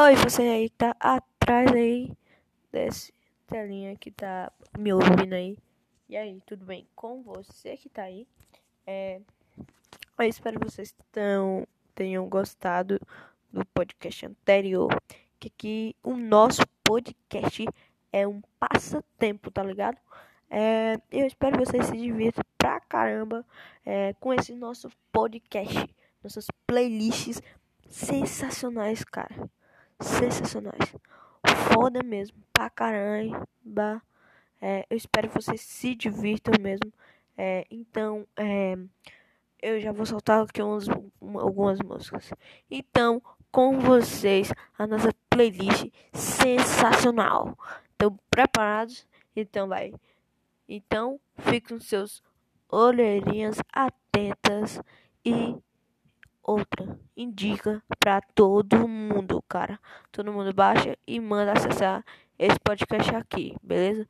Oi, você aí tá atrás aí desse telinha que tá me ouvindo aí. E aí, tudo bem com você que tá aí? É, eu espero que vocês tão, tenham gostado do podcast anterior. Que aqui o nosso podcast é um passatempo, tá ligado? É, eu espero que vocês se divirtam pra caramba é, com esse nosso podcast, nossas playlists sensacionais, cara sensacionais. Foda mesmo, pra caramba. É, eu espero que vocês se divirtam mesmo. É, então, é, eu já vou soltar aqui umas, algumas músicas. Então, com vocês, a nossa playlist sensacional. Estão preparados? Então, vai. Então, fiquem seus olheirinhas atentas e outra indica para todo mundo, cara. Todo mundo baixa e manda acessar esse podcast aqui, beleza?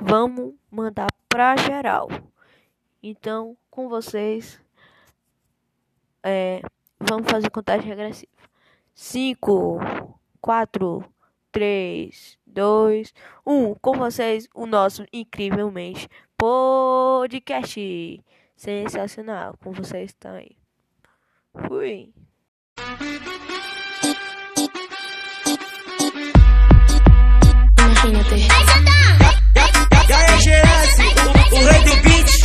Vamos mandar pra geral. Então, com vocês, é, vamos fazer contagem regressiva. 5, 4, 3, 2, 1. Com vocês, o nosso incrivelmente podcast sensacional. Com vocês está aí. Fui. Imagínate. Já é GS, o, o rei do beat.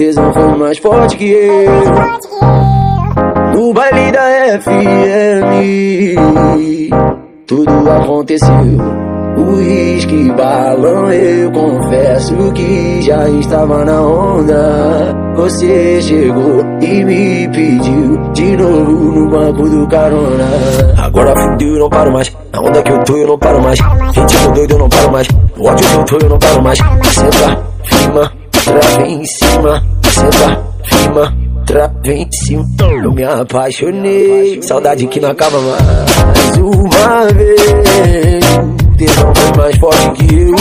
Tesão foi mais forte que eu. No baile da FM, tudo aconteceu. Uísque, balão, eu confesso que já estava na onda. Você chegou e me pediu de novo no banco do carona. Agora fudeu, eu não paro mais. Na onda que eu tô, eu não paro mais. Ritmo doido, eu não paro mais. No ódio que eu tô, eu não paro mais. Em cima. Senta, firma, trava em cima. Eu me apaixonei. Saudade que não acaba mais. Uma vez, tesão foi mais forte que eu.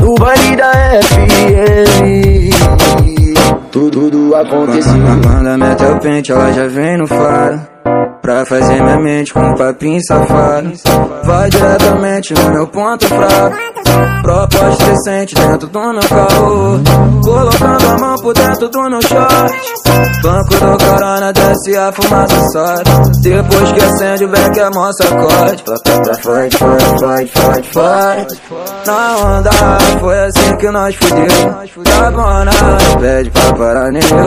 No, no baile da FM, tudo, tudo aconteceu. Manda mete o pente, ela já vem no faro Pra fazer minha mente com um papinho safado Vai diretamente no meu ponto fraco Proposta decente dentro do meu carro. Colocando a mão por dentro do meu short. Banco do corona desce a fumaça sobe. Depois que acende o beck a moça corte. Pra forte, forte, forte, forte, forte. Na onda, foi assim que nós fudeu. Tá bom, não pede pra parar nenhum.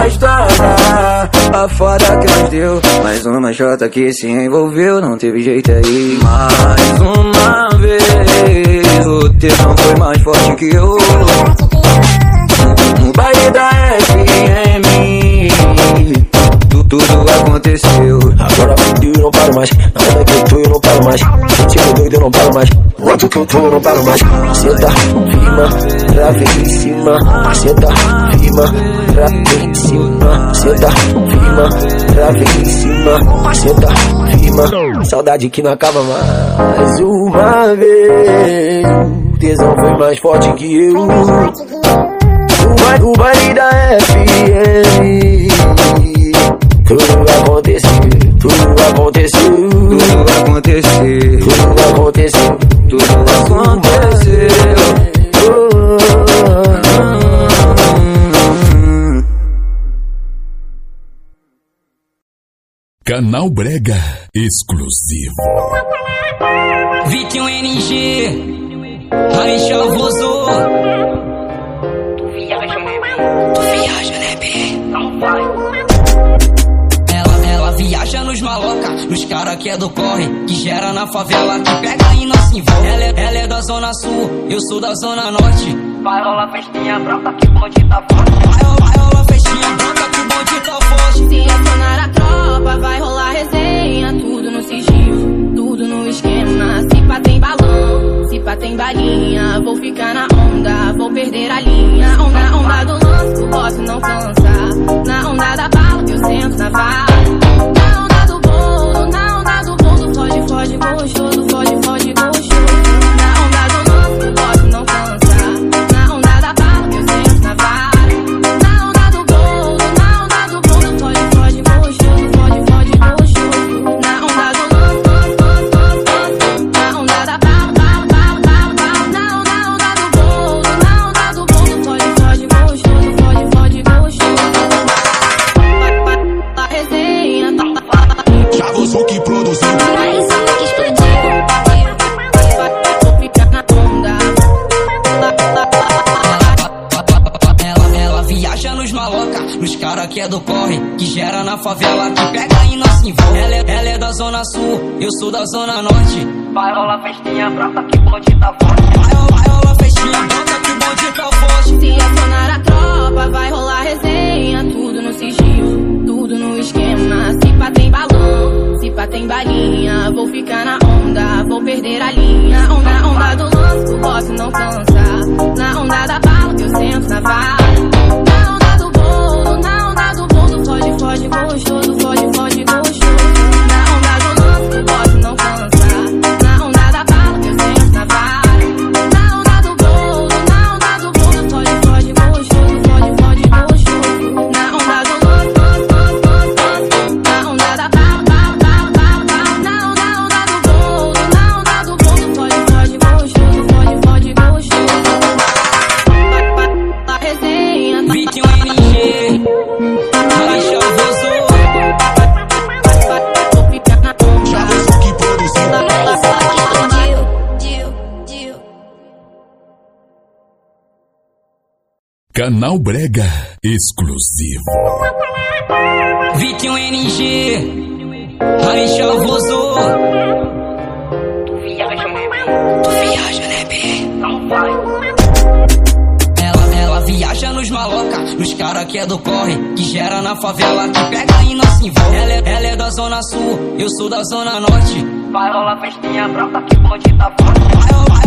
A história, a foda que nós deu. Mais uma jota que se envolveu, não teve jeito aí. Mais uma tesão foi mais forte que eu. No baile da FM, tu- tudo aconteceu. Agora fudeu, eu não paro mais. Na onda que eu tô, eu não paro mais. Tipo doido, eu não paro mais. Onde que eu tô, eu não paro mais. Senta, firma, trave em cima. Senta, firma, trave em cima. Senta, firma, trave em cima. Senta, firma. Saudade que não acaba mais. Uma vez, tesão foi mais forte que eu. O baile, o baile da FM. Tudo aconteceu, tudo aconteceu, Tudo aconteceu, tudo aconteceu, tudo aconteceu. Canal Brega exclusivo. Vitinho NG, Raixa Vozô. Tu viaja, né, Tu viaja, né, B? Não vai. Ela, ela viaja nos maloca, nos cara que é do corre, que gera na favela, que pega e não se envolve. Ela é, ela é da zona sul, eu sou da zona norte. Vai rolar festinha branca que o bonde tá forte. Vai rolar, vai rolar festinha branca que o bonde tá forte. Se acionar a tropa, vai rolar resenha. Tudo no sigilo, tudo no esquema. Se pá tem balão, Na onda da bala que eu sento na. Na onda do bolo, na onda do bolo. Foge, foge, gostoso, viaja nos maloca, nos cara que é do corre, que gera na favela, que pega e não se envolve. Ela, é- ela é da zona sul, eu sou da zona norte. Vai rolar festinha branca que bonde tá forte. Vai rolar, vai rolar festinha branca que bonde tá forte. Se acionar a tropa, vai rolar resenha. Tudo no sigilo, tudo no esquema. Se pá tem balão, se pá tem balinha. Vou ficar na onda, vou perder a linha. Onda, onda do lance, o boss não cansa. Na onda da eu sento na vara. Na onda do bolo, na onda do bolo. Foge, foge, gostoso, foge, foge, Canal Brega exclusivo. Vitinho NG, Raixa Vozô. Tu viaja, né, Tu viaja, né, B? Não vai. Ela, ela viaja nos maloca, nos cara que é do corre, que gera na favela, que pega e não se envolve. Ela, é- ela é da zona sul, eu sou da zona norte. Vai rolar festinha branca que o bonde tá forte. Vai rolar, vai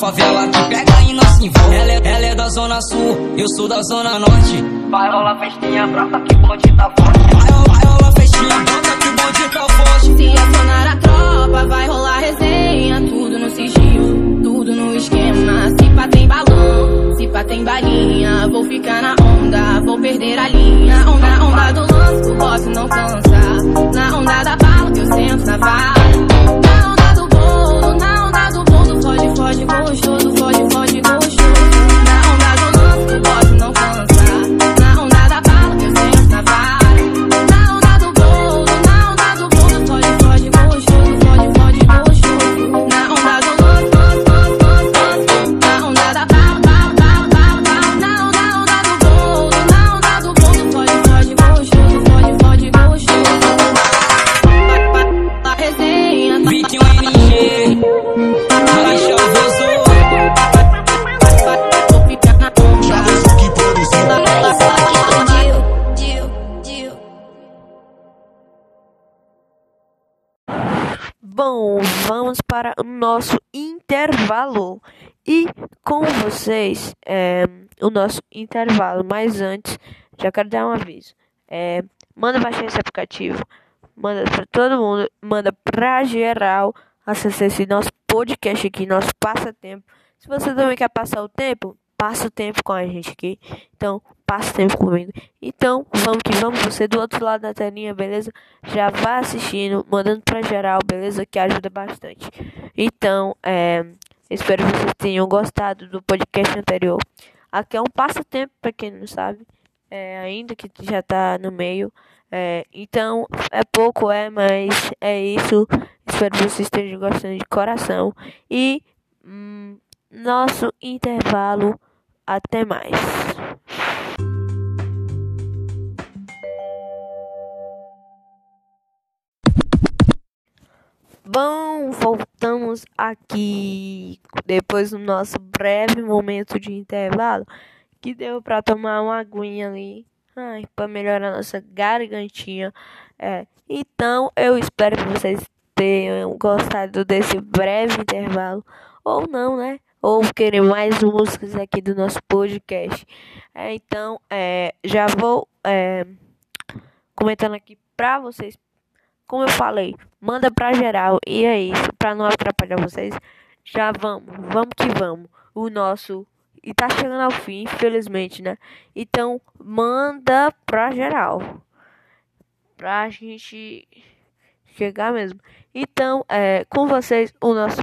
favela, que pega e não se envolve. Ela é, ela é da zona sul, eu sou da zona norte. Vai rolar festinha, brota que o bonde tá forte. Vai, rolar- vai rolar festinha, brota que o bonde tá forte. Se acionar a tropa, vai rolar resenha. Tudo no sigilo, tudo no esquema. Se pá tem balão, se pá tem balinha. Vou ficar na onda, vou perder a linha. Onda, onda do lance, o boss não cansa. Na onda da bala, que eu sento na vara. Foge, gostoso, foge, foge, gostoso. Para o nosso intervalo. E com vocês, é, o nosso intervalo. Mas antes, já quero dar um aviso. É, manda baixar esse aplicativo. Manda para todo mundo. Manda pra geral. Acesse esse nosso podcast aqui, nosso passatempo. Se você também quer passar o tempo, passa o tempo com a gente aqui. Então, passa tempo comigo. Então, vamos que vamos. Você do outro lado da telinha, beleza? Já vá assistindo, mandando pra geral, beleza? Que ajuda bastante. Então, é, espero que vocês tenham gostado do podcast anterior. Aqui é um passatempo, pra quem não sabe. É, ainda que já tá no meio. É, então, é pouco, é, mas é isso. Espero que vocês estejam gostando de coração. E hum, nosso intervalo. Até mais. Bom, voltamos aqui depois do nosso breve momento de intervalo, que deu para tomar uma aguinha ali, ai, para melhorar nossa gargantinha. É, então, eu espero que vocês tenham gostado desse breve intervalo, ou não, né? Ou querer mais músicas aqui do nosso podcast. É, então, é, já vou é, comentando aqui pra vocês como eu falei, manda pra geral. E é isso, pra não atrapalhar vocês. Já vamos, vamos que vamos. O nosso. E tá chegando ao fim, infelizmente, né? Então, manda pra geral. Pra gente chegar mesmo. Então, é, com vocês, o nosso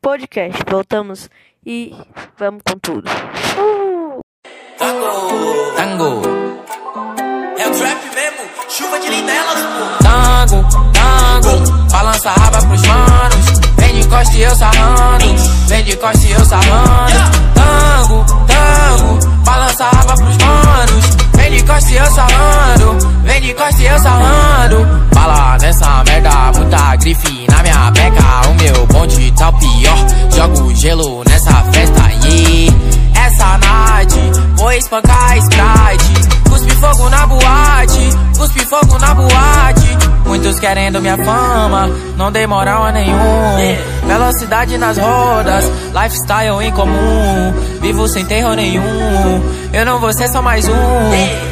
podcast. Voltamos e vamos com tudo. Uh! Tango, É o trap mesmo, chuva de linelas, pô. Balança a raba pros manos. Vem de costa e eu sarrando. Vem de costa e eu sarrando. Tango, tango, balança a raba pros manos. Vem de costa e eu sarrando. Vem de costa e eu sarrando. Bala nessa merda, muita grife na minha beca. O meu bonde tá o pior. Jogo gelo nessa festa, yeah. Essa night, vou espancar Sprite. Cuspe fogo na boate, cuspe fogo na boate. Muitos querendo minha fama, não dei moral a nenhum. Velocidade nas rodas, lifestyle incomum. Vivo sem terror nenhum. Eu não vou ser só mais um.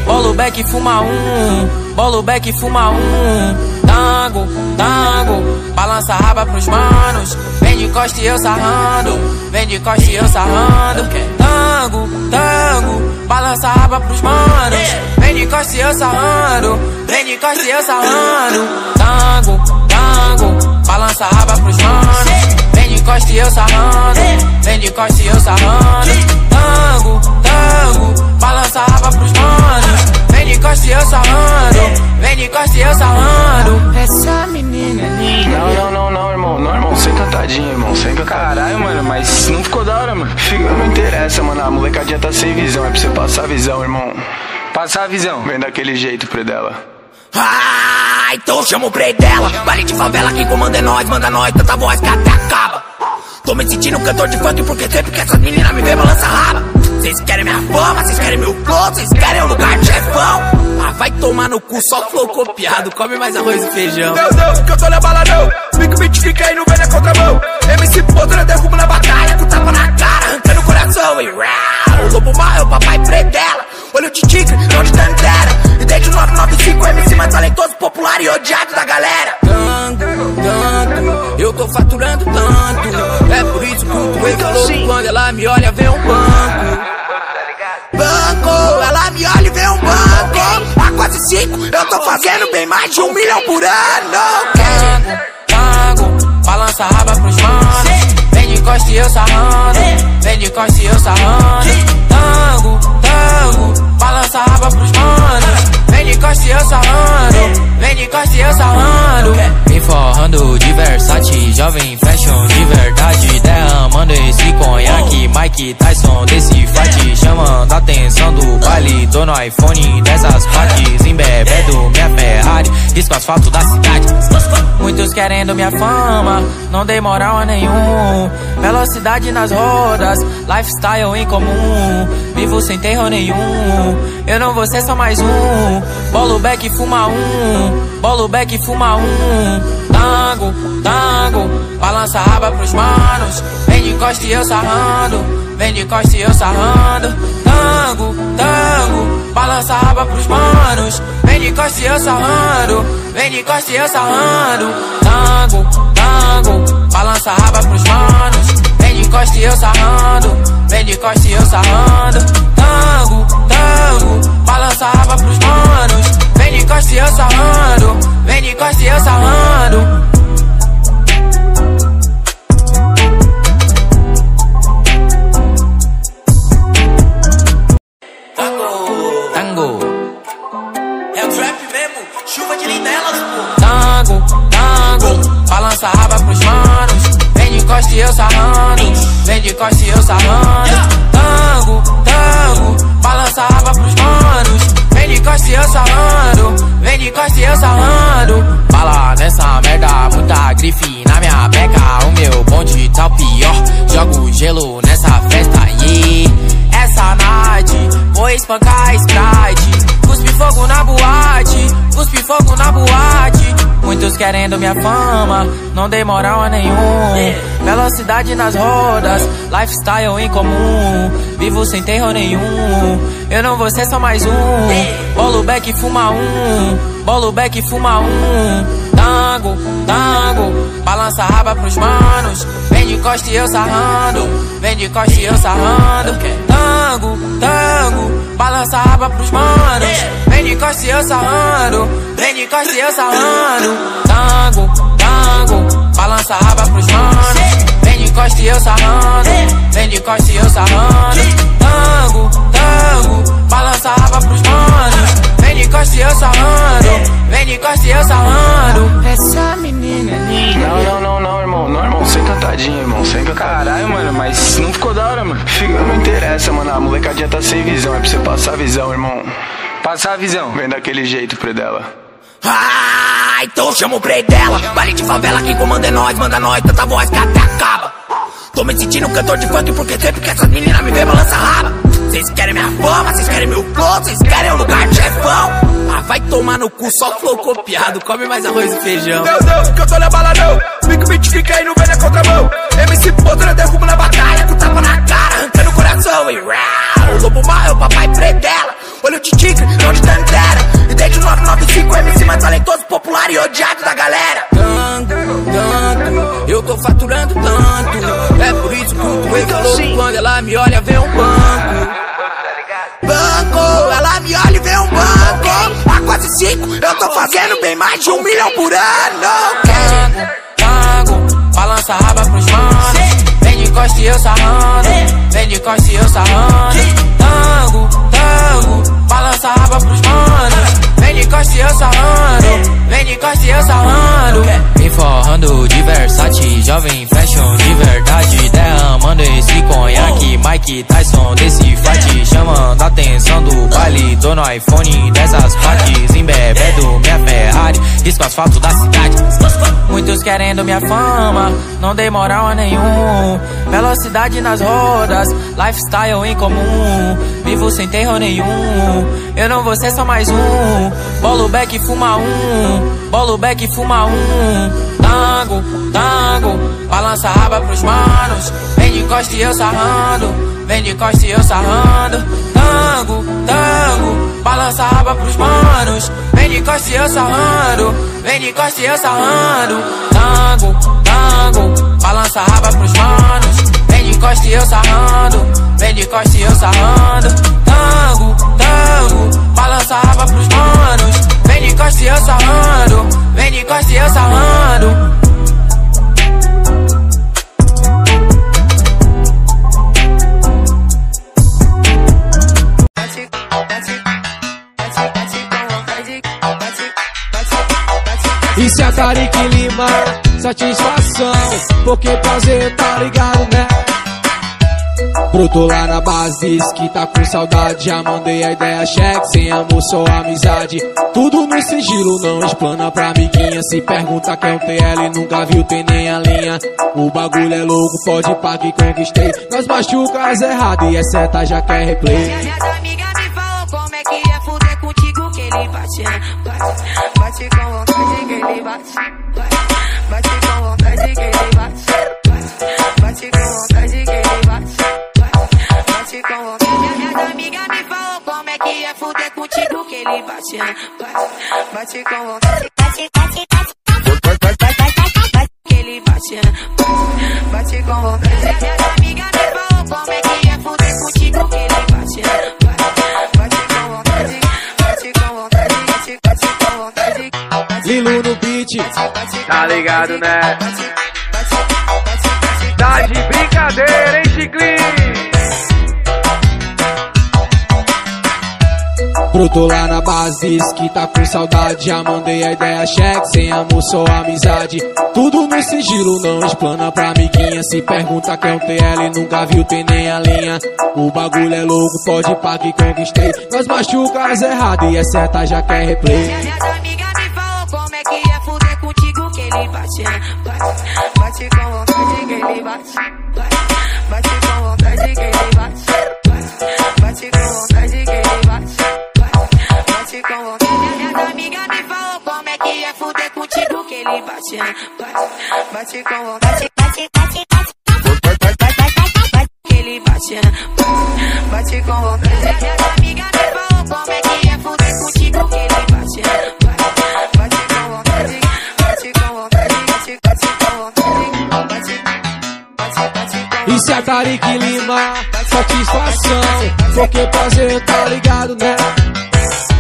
Bolo back fuma um, bolo back fuma um. Tango, tango, balança a raba pros manos. Vem de costa e eu sarrando, vem de costa e eu sarrando. Tango, tango, balança a raba pros manos. Vem de costa e eu sarrando, vem de costa e eu sarrando. Tango, tango, balança a raba pros manos. Vem de costa e eu sarrando, vem de costa e eu sarrando. Tango, tango, balança a raba pros manos. Vem de costa e eu sarrando, vem de costa e eu sarrando. Essa menina é linda. Não, não, não, não, irmão. Não, irmão, sem cantadinha, irmão. Sem. Caralho, mano, mas não ficou da hora, mano. Fica, não interessa, mano. A molecadinha tá sem visão. É pra você passar a visão, irmão. Passar a visão. Vem daquele jeito, Predela. Ah, então chama o prei dela. Baile de favela, quem comanda é nós, manda nós, tanta voz que até acaba. Tô me sentindo cantor de funk porque sempre que essas meninas me vê balança raba. Vocês querem minha fama, vocês querem meu flow, vocês querem o lugar de chefão. A vai tomar no cu, só flow copiado. Come mais arroz e feijão. Deus, Deus, que eu tô na bala não. Fica beat, fica aí, não vem na contramão. MC Podre, derrubo na batalha, com tapa na cara, arrancando o coração. E rau, lobo mal é o papai predela. Olho de tigre, não de tantera. Desde o 995, MC mais talentoso, popular e odiado da galera. Tanto, tanto, eu tô faturando tanto. É por isso que o Wake falou que quando ela me olha, vem um banco. Banco, ela me olha e vê um banco. A quase cinco, eu tô fazendo bem mais de um milhão por ano. Tango, tango, balança a raba pros manos. Vem de costa e eu sarrando. Vem de costa e eu sarrando. Balança a raba pros manos. Vem de costa e eu sarrando. Vem de costa e eu sarrando. Me forrando de Versace, jovem fashion de verdade. Derramando esse conhaque, Mike Tyson desse fight. Chamando a atenção do baile. Tô no iPhone dessas partes. Embebendo minha Ferrari, risco asfalto da cidade. Muitos querendo minha fama, não dei moral a nenhum. Velocidade nas rodas, lifestyle em comum. Vivo sem terror nenhum. Eu não vou ser só mais um. Bolo back fuma um. Bolo back fuma um. Tango, tango, balança a raba pros manos. Vem de costa e eu sarrando. Vem de costa e eu sarrando. Tango, tango, balança a raba pros manos. Vem de costa e eu sarrando. Vem de costa e eu sarrando. Tango, tango, balança a raba pros manos. Vem de costa e eu sarrando. Vem de costa e eu sarrando. Tango, tango, balança a raba pros manos. Vem de costa e eu sarrando. Vem de costa e eu sarrando. Tango, É o trap mesmo, chuva de lindelas, pô. tango, tango, balança a raba pros manos. Vem de costa e eu sarrando. Vem de costa e eu sarrando. Tango, tango, balança a raba pros manos. Vem de costa e eu sarrando. Vem de costa e eu sarrando. Fala nessa merda, muita grife na minha beca. O meu bonde tá o pior. Jogo gelo nessa festa, yeah. Essa night, vou espancar Sprite. Muitos querendo minha fama, não dei moral a nenhum. Velocidade nas rodas, lifestyle em comum. Vivo sem terror nenhum. Eu não vou ser só mais um. Bolo back fuma um, bolo back fuma um. Tango, tango, balança a raba pros manos. Vem de costa e eu sarrando, vem de costa e eu sarrando. Tango, tango, balança a raba pros manos. Vem de costa e eu sarrando, vem de costa e eu sarrando. Tango, tango, balança a raba pros manos. Vem de costa e eu sarrando, vem de costa e eu sarrando. Tango, tango, balança a raba pros manos. Vem de costa e eu sarrando, vem de costa e eu sarrando. Essa menina mano. Fica, não interessa, mano. A molecadinha tá sem visão. É pra você passar a visão, irmão. Passar a visão. Vem daquele jeito, predela. Ah, então chama o play dela. Baile de favela, quem comanda é nós, manda nós, tanta voz que até acaba. Tô me sentindo cantor de funk porque sempre que essas meninas me vê balança raba. Vocês querem minha fama, vocês querem meu flow, vocês querem o lugar de chefão. Ah, vai tomar no cu, só flow copiado, come mais arroz e feijão. Deus, Deus, que eu tô na bala não. Fica beat, fica aí, não vem na contramão. MC Podre, derrubo na batalha, com tapa na cara, arrancando o coração. E rau, lobo mal papai predela. Olho de tigre, não de tantera. E desde o 995, MC mais talentoso, popular e odiado da galera. Tanto, tanto, eu tô faturando tanto. É por isso que o Wake falou que quando ela me olha, vem um banco. Banco, ela me olha e vê um banco. A quase cinco, eu tô fazendo bem mais de um milhão por ano. Tango, tango, balança a raba pros manos. Vem de costa e eu sarrando, vem de costa e eu sarrando. Tango, tango, balança a raba pros manos. Vem de costa e eu sarrando, vem de costa e eu sarrando. Me forrando de Versace, jovem fashion de verdade. Derramando esse conhaque, Mike Tyson desse fight. Chamando a atenção do baile, tô no iPhone dessas partes, embebedo minha Ferrari, risco asfalto da cidade. Muitos querendo minha fama, não dei moral a nenhum. Velocidade nas rodas, lifestyle em comum. Vivo sem terror nenhum, eu não vou ser só mais um. Bolo back fuma um, bolo back fuma um. Tango, tango, balança a raba pros manos. Vem de costa e eu sarrando, vem de costa e eu sarrando. Tango, tango, balança a raba pros manos. Vem de costa e eu sarrando, vem de costa e eu sarrando. Tango, tango, balança a raba pros manos. Vem de costa e eu sarrando, vem de costa e eu sarrando. Tango, balança a pros manos. Vem de costa e eu sarrando, vem de costa e eu sarrando. Isso é Tarik Lima, satisfação Porque prazer tá ligado, né? Brotou lá na base, que tá com saudade. Já mandei a ideia, cheque, sem amor, só amizade. Tudo no sigilo, não explana pra amiguinha. Se pergunta quem é um TL, nunca viu, tem nem a linha. O bagulho é louco, pode pá que conquistei. Nós machucas errado e é seta, já quer replay. Minhas amigas me falam como é que é fuder contigo que ele bate, bate, bate com vontade que ele bate bate, né? bate, bate com vontade, bate, bate, bate, bate, bate, bate, que ele bate, bate, bate com vontade. Me como é que é fuder contigo que ele bate, bate, bate com vontade, bate com vontade, bate, bate com vontade. Lilo no beat, Tá ligado, né? Tá de brincadeira, hein, Chiclin? Brotou lá na base, que tá com saudade. Já mandei a ideia, cheque, sem amor, só amizade. Tudo no sigilo, não explana pra amiguinha. Se pergunta quem é um TL, nunca viu, tem nem a linha. O bagulho é louco, pode pá que conquistei. Nós machucas errado e é seta, já quer replay. Minhas amigas me falam como é que é fuder contigo que ele bate, né? bate, bate com vontade que ele bate Minhas amigas me falam como é que é fuder contigo que ele bate, bate, bate com vontade, bate, bate, bate, ele bate, bate, com vontade. Minhas amigas me falam como é que é fuder contigo que ele bate, bate, bate com vontade, bate com vontade, bate, bate com vontade, bate, bate, bate Isso é Tarik Lima, satisfação. Porque prazer tá ligado, né?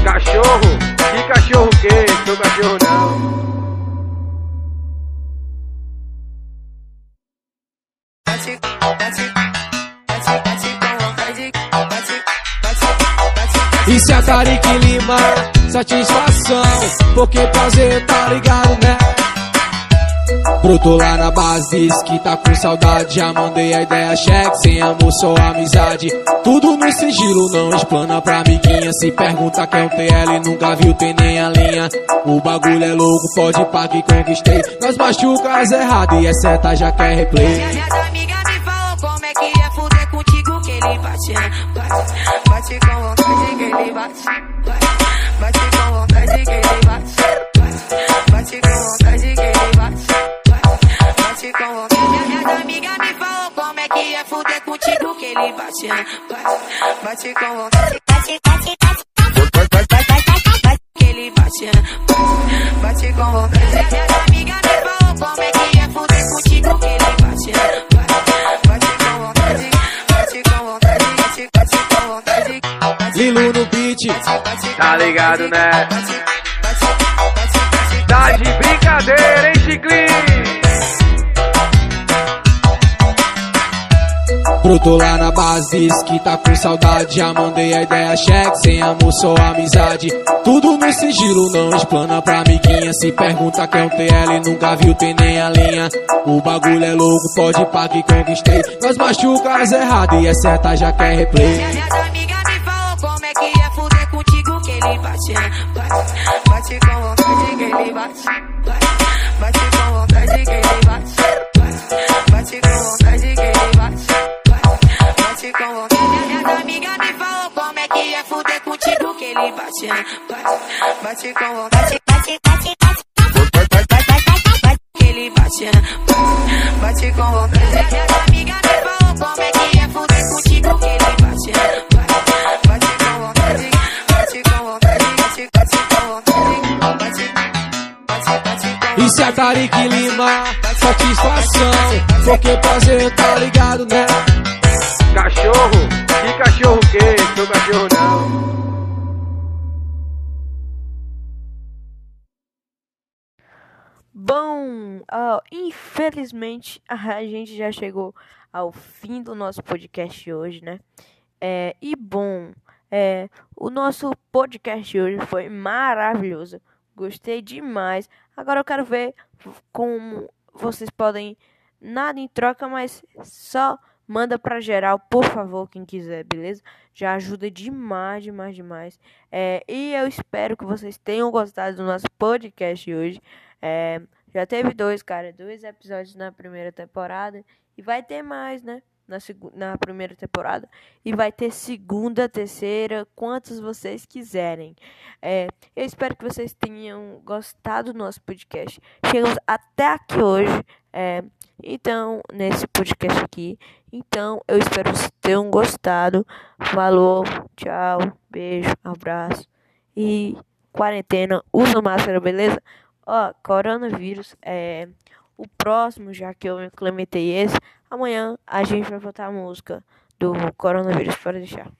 Cachorro? Que cachorro que? Seu cachorro não. bate, bate, bate, bate com vontade, Isso é Tarik Lima, satisfação Porque prazer tá ligado, né? Brotou lá na base, que tá com saudade. Já mandei a ideia, cheque, sem amor, só amizade. Tudo no sigilo, não explana pra amiguinha. Se pergunta quem é um TL, nunca viu, tem nem a linha. O bagulho é louco, pode pá que conquistei. Nós machucas errado e é seta, já quer replay. Minhas amigas me falam como é que é fuder contigo que ele bate, né? bate, bate com vontade que ele bate, bate, bate com vontade que ele bate, bate, né? bate, bate com vontade, bate, bate, bate, bate, bate, bate, bate, que ele bate, né? bate, bate com vontade. Amigas me falam como é que é fuder contigo que ele bate, né? bate, bate com vontade, bate com vontade, bate, bate com vontade, bate, Lilo no beat, Tá ligado, né? Tá de brincadeira, hein, Chiclin? Brotou lá na base, que tá com saudade. Já mandei a ideia, cheque, sem amor, só amizade. Tudo no sigilo, não explana pra amiguinha. Se pergunta quem é um TL, nunca viu, tem nem a linha. O bagulho é louco, pode pá que conquistei. Nós machucas errado e é seta, já quer replay. Minhas amigas me falam como é que é fuder contigo bate com vontade que ele bate. Bate bate, né? Bate, bate com vontade. Bate, bate, bate. Que ele bate? Bate, bate com vontade. Minha amiga me falou como é que é fuder contigo que ele bate? Bate, bate com vontade. Bate com vontade. Bate, bate com vontade. Bate, bate, bate com Isso é Tarik Lima, satisfação. Porque prazer, tá ligado, né? Cachorro? Que cachorro que? Seu cachorro não. Bom, ó, infelizmente a gente já chegou ao fim do nosso podcast hoje, né? É, e bom, é, o nosso podcast hoje foi maravilhoso. Gostei demais. Agora eu quero ver como vocês podem. Nada em troca, mas só manda pra geral, por favor, quem quiser, beleza? Já ajuda demais, demais, demais. É, e eu espero que vocês tenham gostado do nosso podcast hoje. É, já teve dois, cara, dois episódios na primeira temporada. E vai ter mais, né? Na, na primeira temporada. E vai ter segunda, terceira, quantos vocês quiserem. É, eu espero que vocês tenham gostado do nosso podcast. Chegamos até aqui hoje. É, então, nesse podcast aqui. Então, eu espero que vocês tenham gostado. Falou, tchau, beijo, abraço. E quarentena, usa máscara, beleza? Ó, coronavírus é o próximo, já que eu implementei esse. Amanhã a gente vai botar a música do coronavírus para deixar.